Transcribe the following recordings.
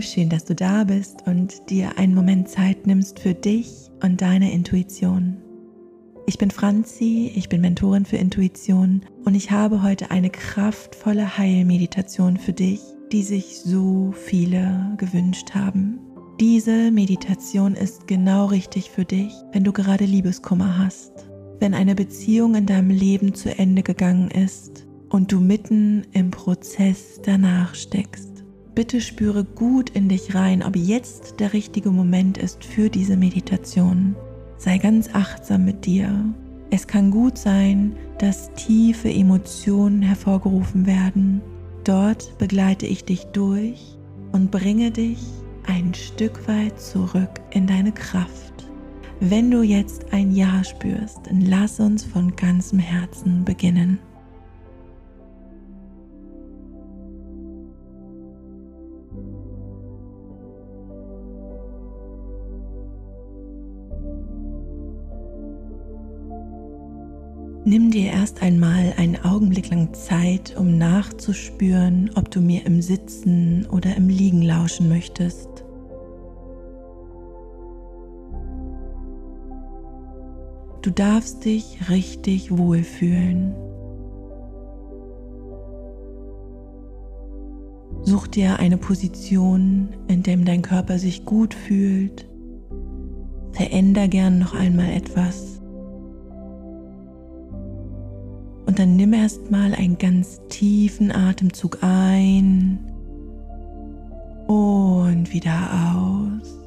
schön, dass du da bist und dir einen Moment Zeit nimmst für dich und deine Intuition. Ich bin Franzi, ich bin Mentorin für Intuition und ich habe heute eine kraftvolle Heilmeditation für dich, die sich so viele gewünscht haben. Diese Meditation ist genau richtig für dich, wenn du gerade Liebeskummer hast, wenn eine Beziehung in deinem Leben zu Ende gegangen ist und du mitten im Prozess danach steckst. Bitte spüre gut in dich rein, ob jetzt der richtige Moment ist für diese Meditation. Sei ganz achtsam mit dir. Es kann gut sein, dass tiefe Emotionen hervorgerufen werden. Dort begleite ich dich durch und bringe dich ein Stück weit zurück in deine Kraft. Wenn du jetzt ein Ja spürst, dann lass uns von ganzem Herzen beginnen. Nimm dir erst einmal einen Augenblick lang Zeit, um nachzuspüren, ob du mir im Sitzen oder im Liegen lauschen möchtest. Du darfst dich richtig wohlfühlen. Such dir eine Position, in der dein Körper sich gut fühlt. Veränder gern noch einmal etwas. Dann nimm erstmal einen ganz tiefen Atemzug ein und wieder aus.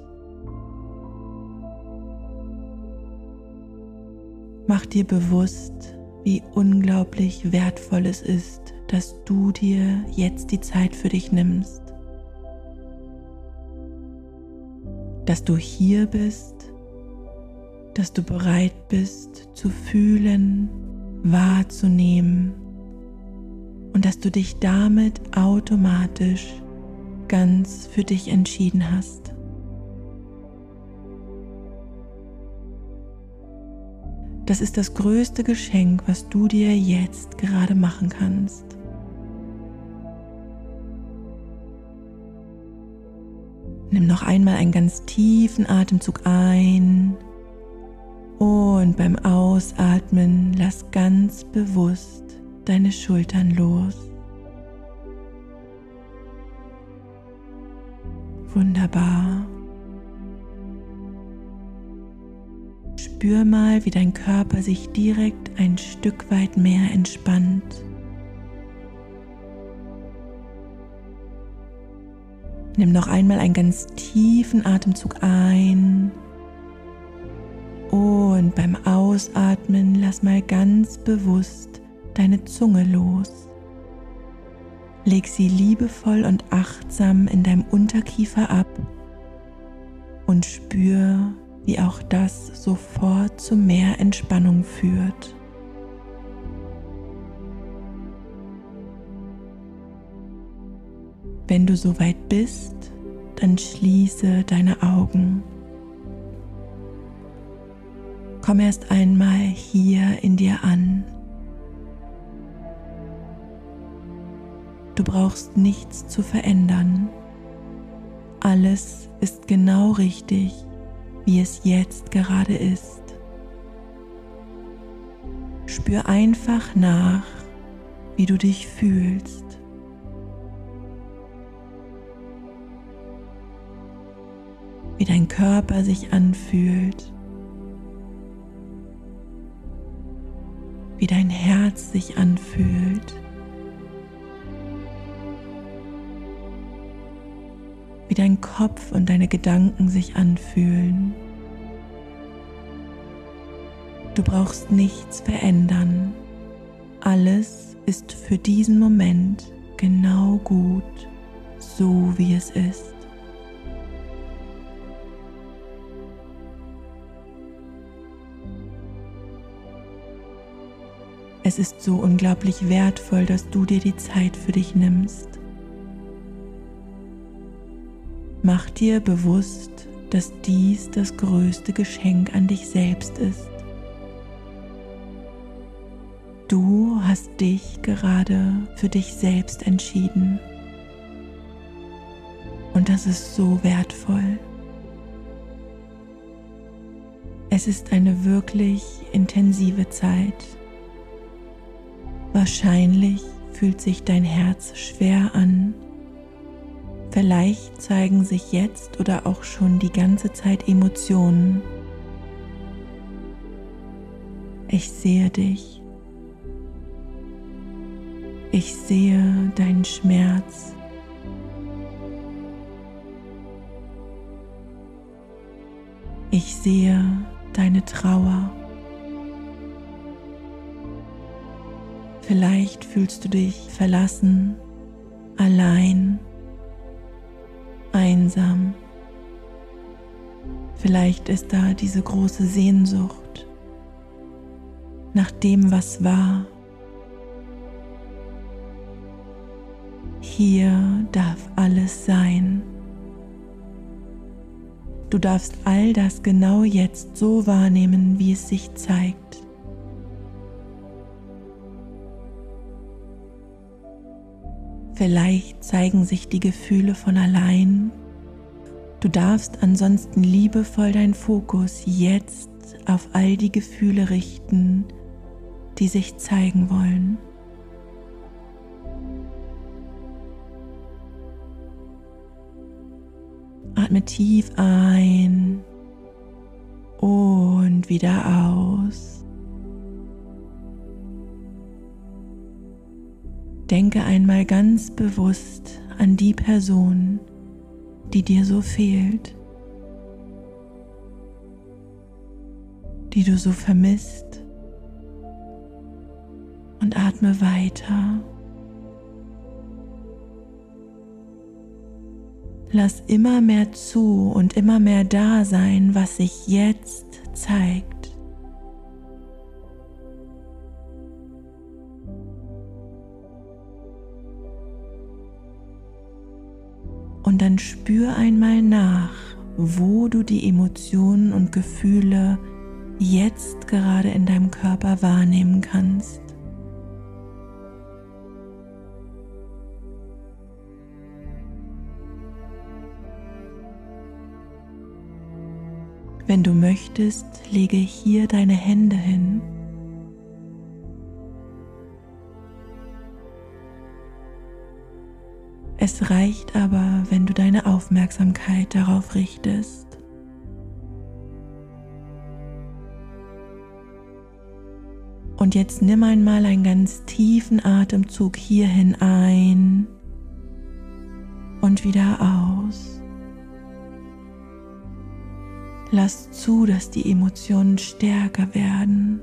Mach dir bewusst, wie unglaublich wertvoll es ist, dass du dir jetzt die Zeit für dich nimmst. Dass du hier bist, dass du bereit bist zu fühlen, wahrzunehmen und dass du dich damit automatisch ganz für dich entschieden hast. Das ist das größte Geschenk, was du dir jetzt gerade machen kannst. Nimm noch einmal einen ganz tiefen Atemzug ein und beim Ausatmen lass ganz bewusst deine Schultern los. Wunderbar. Spür mal, wie dein Körper sich direkt ein Stück weit mehr entspannt. Nimm noch einmal einen ganz tiefen Atemzug ein und beim Ausatmen lass mal ganz bewusst deine Zunge los. Leg sie liebevoll und achtsam in deinem Unterkiefer ab und spür, wie auch das sofort zu mehr Entspannung führt. Wenn du soweit bist, dann schließe deine Augen. Komm erst einmal hier in dir an. Du brauchst nichts zu verändern. Alles ist genau richtig, wie es jetzt gerade ist. Spür einfach nach, wie du dich fühlst. Wie dein Körper sich anfühlt. Wie dein Herz sich anfühlt, wie dein Kopf und deine Gedanken sich anfühlen. Du brauchst nichts verändern. Alles ist für diesen Moment genau gut, so wie es ist. Es ist so unglaublich wertvoll, dass du dir die Zeit für dich nimmst. Mach dir bewusst, dass dies das größte Geschenk an dich selbst ist. Du hast dich gerade für dich selbst entschieden. Und das ist so wertvoll. Es ist eine wirklich intensive Zeit. Wahrscheinlich fühlt sich dein Herz schwer an. Vielleicht zeigen sich jetzt oder auch schon die ganze Zeit Emotionen. Ich sehe dich. Ich sehe deinen Schmerz. Ich sehe deine Trauer. Vielleicht fühlst du dich verlassen, allein, einsam. Vielleicht ist da diese große Sehnsucht nach dem, was war. Hier darf alles sein. Du darfst all das genau jetzt so wahrnehmen, wie es sich zeigt. Vielleicht zeigen sich die Gefühle von allein. Du darfst ansonsten liebevoll deinen Fokus jetzt auf all die Gefühle richten, die sich zeigen wollen. Atme tief ein und wieder aus. Denke einmal ganz bewusst an die Person, die dir so fehlt, die du so vermisst und atme weiter. Lass immer mehr zu und immer mehr da sein, was sich jetzt zeigt. Spür einmal nach, wo du die Emotionen und Gefühle jetzt gerade in deinem Körper wahrnehmen kannst. Wenn du möchtest, lege hier deine Hände hin Es reicht aber, wenn du deine Aufmerksamkeit darauf richtest. Und jetzt nimm einmal einen ganz tiefen Atemzug hierhin ein und wieder aus. Lass zu, dass die Emotionen stärker werden,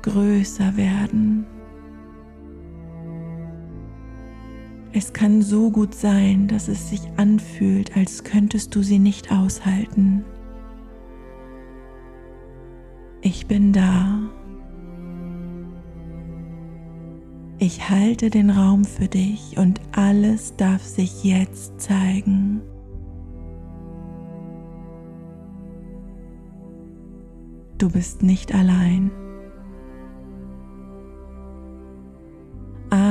größer werden. Es kann so gut sein, dass es sich anfühlt, als könntest du sie nicht aushalten. Ich bin da. Ich halte den Raum für dich und alles darf sich jetzt zeigen. Du bist nicht allein.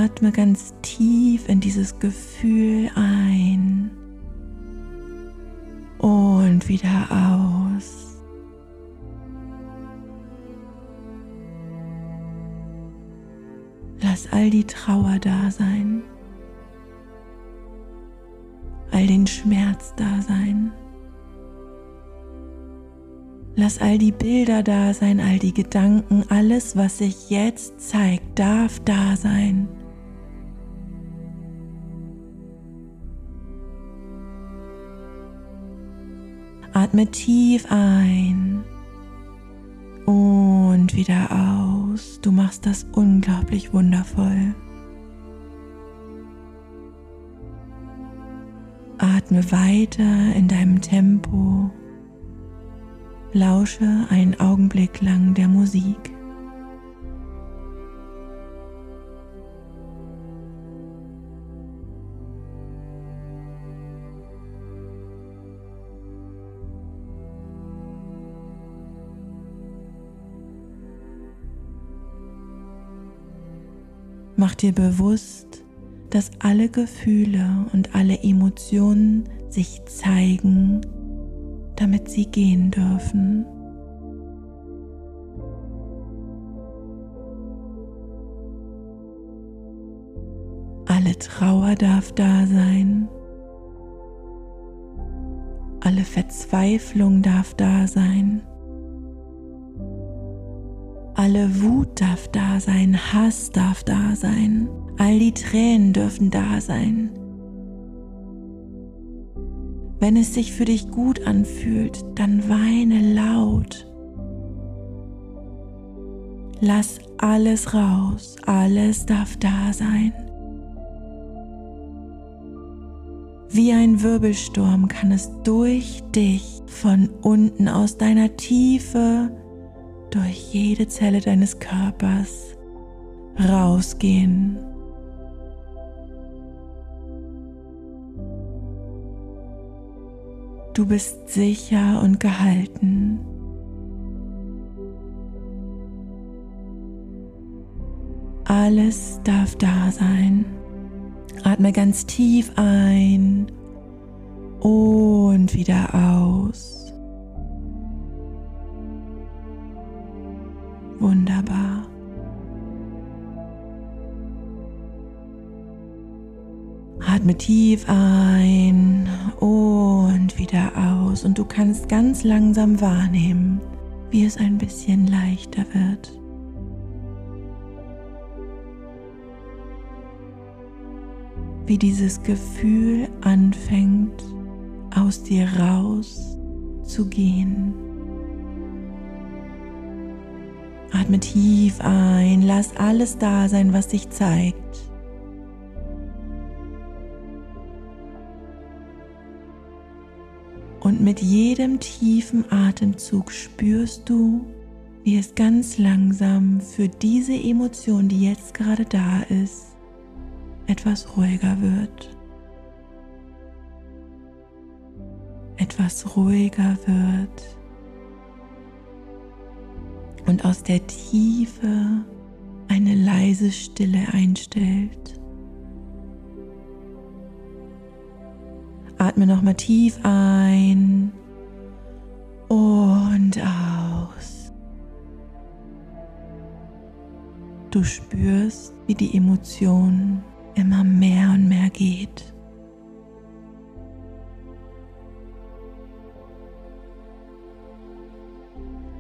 Atme ganz tief in dieses Gefühl ein und wieder aus. Lass all die Trauer da sein, all den Schmerz da sein. Lass all die Bilder da sein, all die Gedanken, alles, was sich jetzt zeigt, darf da sein. Atme tief ein und wieder aus. Du machst das unglaublich wundervoll. Atme weiter in deinem Tempo. Lausche einen Augenblick lang der Musik. Dir bewusst, dass alle Gefühle und alle Emotionen sich zeigen, damit sie gehen dürfen. Alle Trauer darf da sein. Alle Verzweiflung darf da sein. Alle Wut darf da sein, Hass darf da sein, all die Tränen dürfen da sein. Wenn es sich für dich gut anfühlt, dann weine laut. Lass alles raus, alles darf da sein. Wie ein Wirbelsturm kann es durch dich von unten aus deiner Tiefe, durch jede Zelle deines Körpers rausgehen. Du bist sicher und gehalten. Alles darf da sein. Atme ganz tief ein und wieder aus. Wunderbar. Atme tief ein und wieder aus und du kannst ganz langsam wahrnehmen, wie es ein bisschen leichter wird. wie dieses Gefühl anfängt aus dir raus zu gehen. Atme tief ein, lass alles da sein, was sich zeigt. Und mit jedem tiefen Atemzug spürst du, wie es ganz langsam für diese Emotion, die jetzt gerade da ist, etwas ruhiger wird. Etwas ruhiger wird. Und aus der Tiefe eine leise Stille einstellt. Atme nochmal tief ein und aus. Du spürst, wie die Emotionen immer mehr und mehr geht.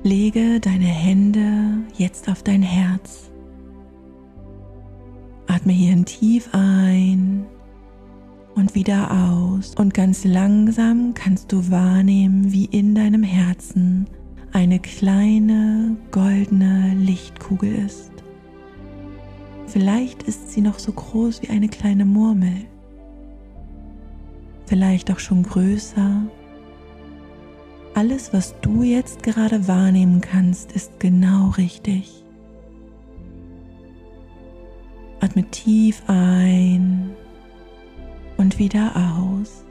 Lege deine Hände jetzt auf dein Herz. Atme hierhin tief ein und wieder aus. Und ganz langsam kannst du wahrnehmen, wie in deinem Herzen eine kleine goldene Lichtkugel ist. Vielleicht ist sie noch so groß wie eine kleine Murmel. Vielleicht auch schon größer. Alles, was du jetzt gerade wahrnehmen kannst, ist genau richtig. Atme tief ein und wieder aus.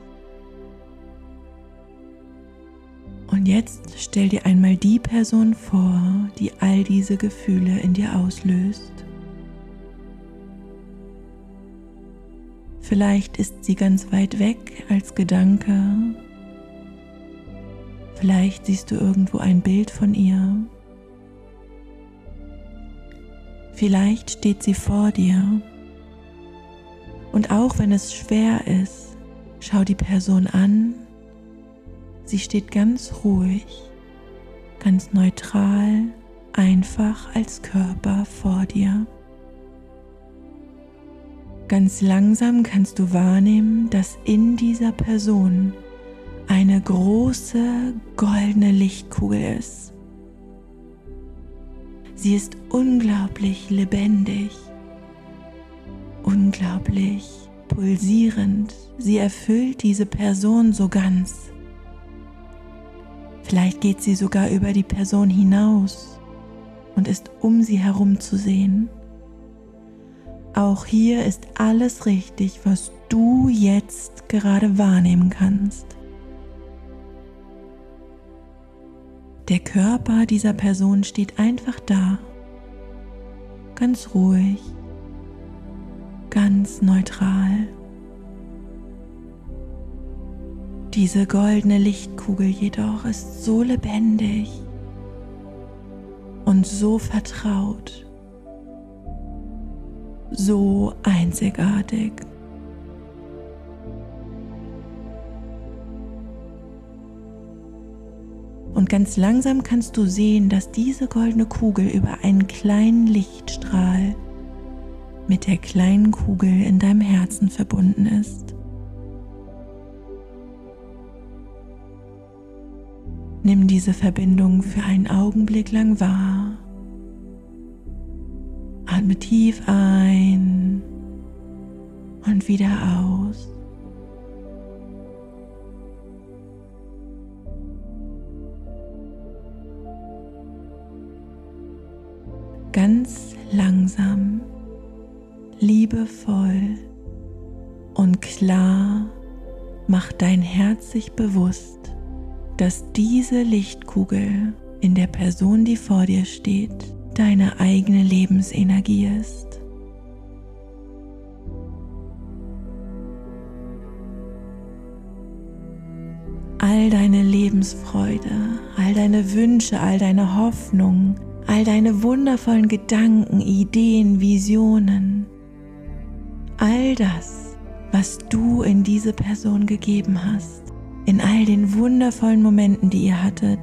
Und jetzt stell dir einmal die Person vor, die all diese Gefühle in dir auslöst. Vielleicht ist sie ganz weit weg als Gedanke. Vielleicht siehst du irgendwo ein Bild von ihr. Vielleicht steht sie vor dir. Und auch wenn es schwer ist, schau die Person an. Sie steht ganz ruhig, ganz neutral, einfach als Körper vor dir. Ganz langsam kannst du wahrnehmen, dass in dieser Person eine große goldene Lichtkugel ist. Sie ist unglaublich lebendig, unglaublich pulsierend. Sie erfüllt diese Person so ganz. Vielleicht geht sie sogar über die Person hinaus und ist um sie herum zu sehen. Auch hier ist alles richtig, was du jetzt gerade wahrnehmen kannst. Der Körper dieser Person steht einfach da, ganz ruhig, ganz neutral. Diese goldene Lichtkugel jedoch ist so lebendig und so vertraut, so einzigartig. Ganz langsam kannst du sehen, dass diese goldene Kugel über einen kleinen Lichtstrahl mit der kleinen Kugel in deinem Herzen verbunden ist. Nimm diese Verbindung für einen Augenblick lang wahr. Atme tief ein und wieder aus. Ganz langsam, liebevoll und klar macht dein Herz sich bewusst, dass diese Lichtkugel in der Person, die vor dir steht, deine eigene Lebensenergie ist. All deine Lebensfreude, all deine Wünsche, all deine Hoffnung, all deine wundervollen Gedanken, Ideen, Visionen, all das, was du in diese Person gegeben hast, in all den wundervollen Momenten, die ihr hattet,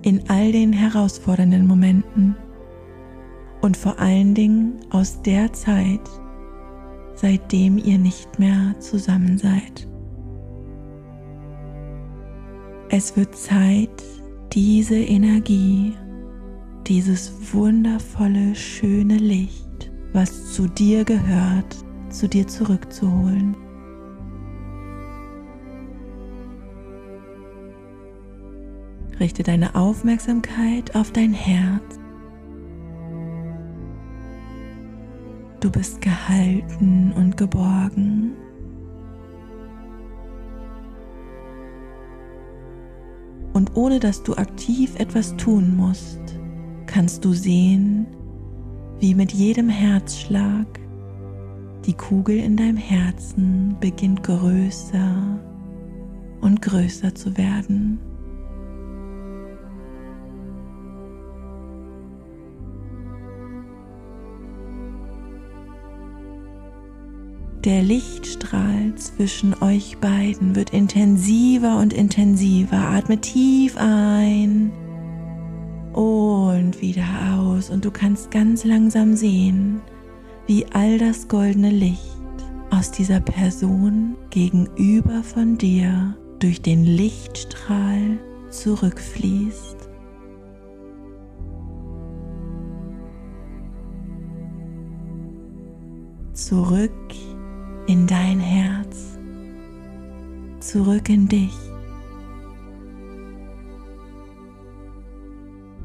in all den herausfordernden Momenten. Und vor allen Dingen aus der Zeit, seitdem ihr nicht mehr zusammen seid. Es wird Zeit, diese Energie, dieses wundervolle, schöne Licht, was zu dir gehört, zu dir zurückzuholen. Richte deine Aufmerksamkeit auf dein Herz. Du bist gehalten und geborgen. Und ohne dass du aktiv etwas tun musst, kannst du sehen, wie mit jedem Herzschlag die Kugel in deinem Herzen beginnt größer und größer zu werden. Der Lichtstrahl zwischen euch beiden wird intensiver und intensiver. Atme tief ein und wieder aus. Und du kannst ganz langsam sehen, wie all das goldene Licht aus dieser Person gegenüber von dir durch den Lichtstrahl zurückfließt. Zurück in dein Herz, zurück in dich.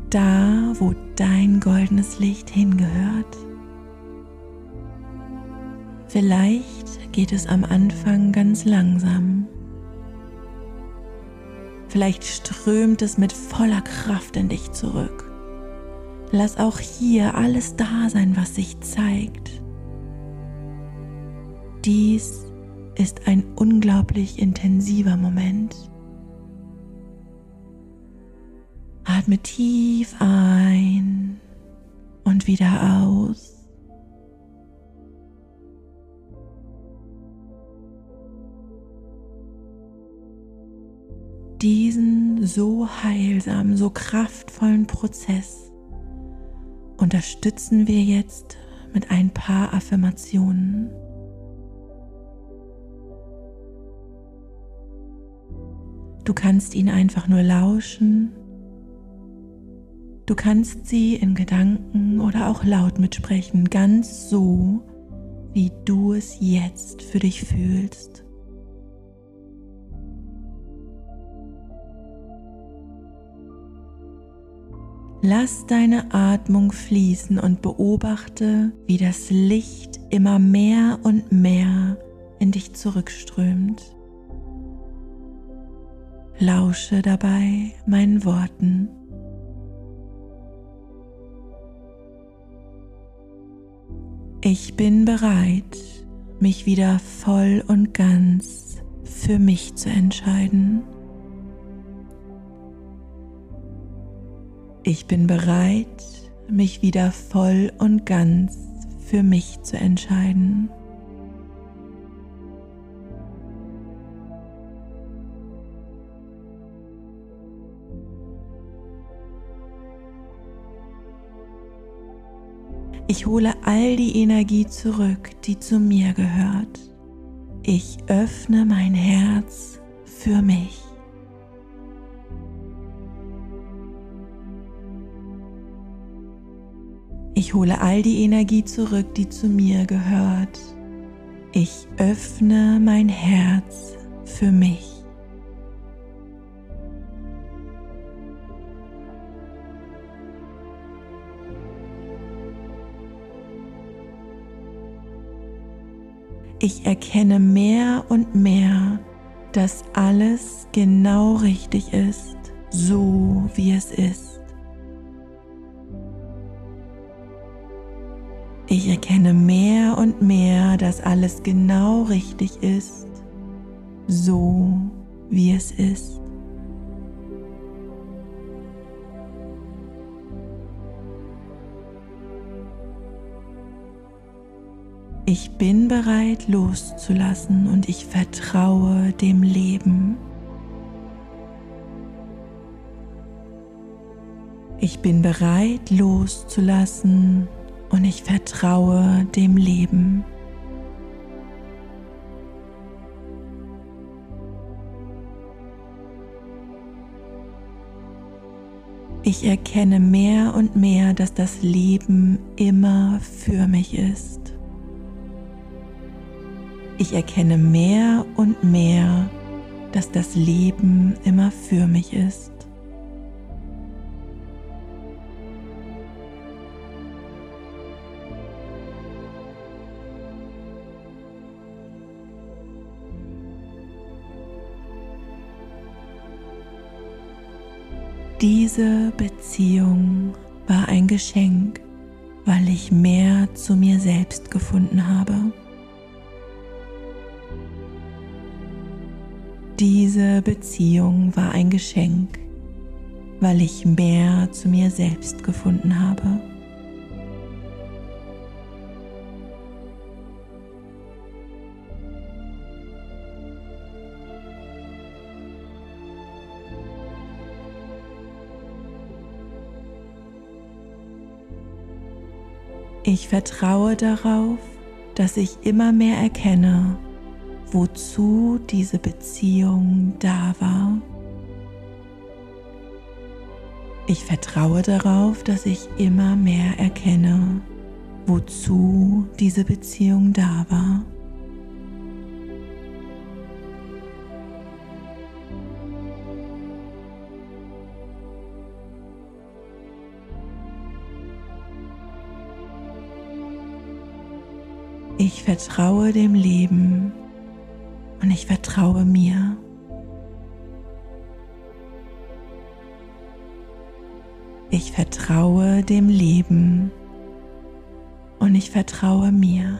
Da, wo dein goldenes Licht hingehört. Vielleicht geht es am Anfang ganz langsam. Vielleicht strömt es mit voller Kraft in dich zurück. Lass auch hier alles da sein, was sich zeigt. Dies ist ein unglaublich intensiver Moment. Atme tief ein und wieder aus. Diesen so heilsamen, so kraftvollen Prozess unterstützen wir jetzt mit ein paar Affirmationen. Du kannst ihn einfach nur lauschen. Du kannst sie in Gedanken oder auch laut mitsprechen, ganz so, wie du es jetzt für dich fühlst. Lass deine Atmung fließen und beobachte, wie das Licht immer mehr und mehr in dich zurückströmt. Lausche dabei meinen Worten. Ich bin bereit, mich wieder voll und ganz für mich zu entscheiden. Ich bin bereit, mich wieder voll und ganz für mich zu entscheiden. Ich hole all die Energie zurück, die zu mir gehört. Ich öffne mein Herz für mich. Ich hole all die Energie zurück, die zu mir gehört. Ich öffne mein Herz für mich. Ich erkenne mehr und mehr, dass alles genau richtig ist, so wie es ist. Ich erkenne mehr und mehr, dass alles genau richtig ist, so wie es ist. Ich bin bereit loszulassen und ich vertraue dem Leben. Ich bin bereit loszulassen und ich vertraue dem Leben. Ich erkenne mehr und mehr, dass das Leben immer für mich ist. Ich erkenne mehr und mehr, dass das Leben immer für mich ist. Diese Beziehung war ein Geschenk, weil ich mehr zu mir selbst gefunden habe. Diese Beziehung war ein Geschenk, weil ich mehr zu mir selbst gefunden habe. Ich vertraue darauf, dass ich immer mehr erkenne, wozu diese Beziehung da war. Ich vertraue darauf, dass ich immer mehr erkenne, wozu diese Beziehung da war. Ich vertraue dem Leben und ich vertraue mir. Ich vertraue dem Leben und ich vertraue mir.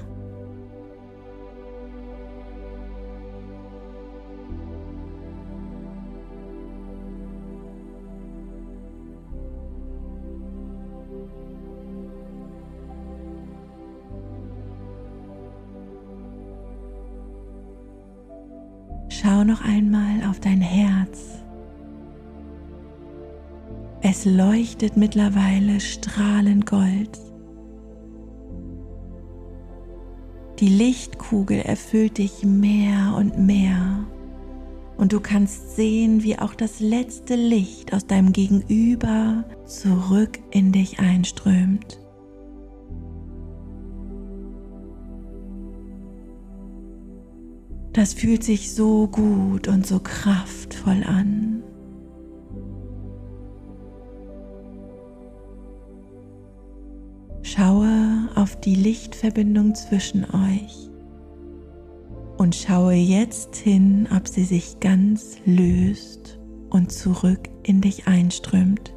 Noch einmal auf dein Herz. Es leuchtet mittlerweile strahlend Gold. Die Lichtkugel erfüllt dich mehr und mehr und du kannst sehen, wie auch das letzte Licht aus deinem Gegenüber zurück in dich einströmt. Das fühlt sich so gut und so kraftvoll an. Schaue auf die Lichtverbindung zwischen euch und schaue jetzt hin, ob sie sich ganz löst und zurück in dich einströmt.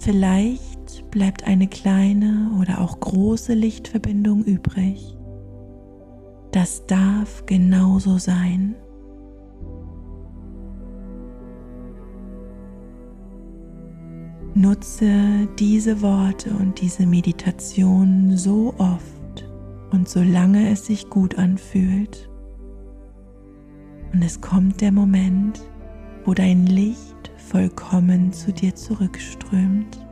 Vielleicht bleibt eine kleine oder auch große Lichtverbindung übrig. Das darf genauso sein. Nutze diese Worte und diese Meditation so oft und solange es sich gut anfühlt. Und es kommt der Moment, wo dein Licht vollkommen zu dir zurückströmt.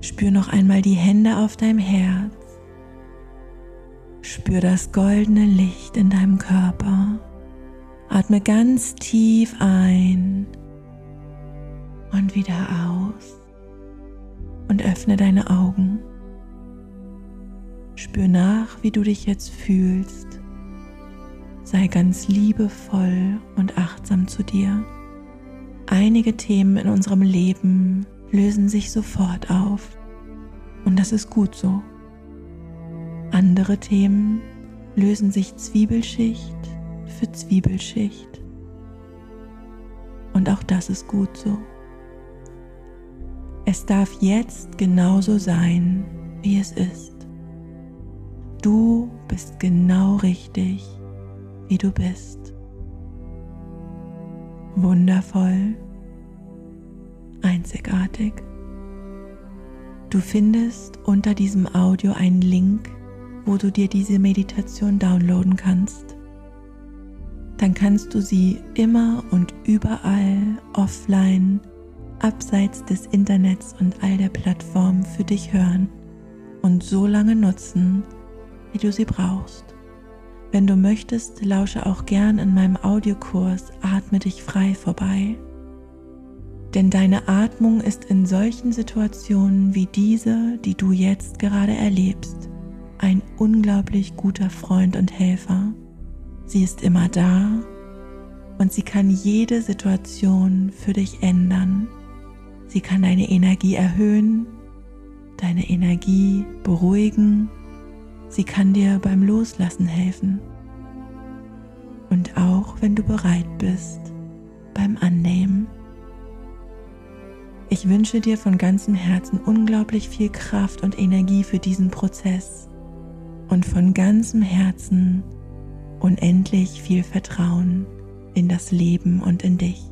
Spür noch einmal die Hände auf deinem Herz. Spür das goldene Licht in deinem Körper. Atme ganz tief ein und wieder aus und öffne deine Augen. Spür nach, wie du dich jetzt fühlst. Sei ganz liebevoll und achtsam zu dir. Einige Themen in unserem Leben lösen sich sofort auf und das ist gut so. Andere Themen lösen sich Zwiebelschicht für Zwiebelschicht und auch das ist gut so. Es darf jetzt genauso sein, wie es ist. Du bist genau richtig, wie du bist. Wundervoll, einzigartig. Du findest unter diesem Audio einen Link, wo du dir diese Meditation downloaden kannst. Dann kannst du sie immer und überall offline abseits des Internets und all der Plattformen für dich hören und so lange nutzen, wie du sie brauchst. Wenn du möchtest, lausche auch gern in meinem Audiokurs Atme dich frei vorbei. Denn deine Atmung ist in solchen Situationen wie diese, die du jetzt gerade erlebst, unglaublich guter Freund und Helfer. Sie ist immer da und sie kann jede Situation für dich ändern. Sie kann deine Energie erhöhen, deine Energie beruhigen. Sie kann dir beim Loslassen helfen. Und auch wenn du bereit bist, beim Annehmen. Ich wünsche dir von ganzem Herzen unglaublich viel Kraft und Energie für diesen Prozess und von ganzem Herzen unendlich viel Vertrauen in das Leben und in dich.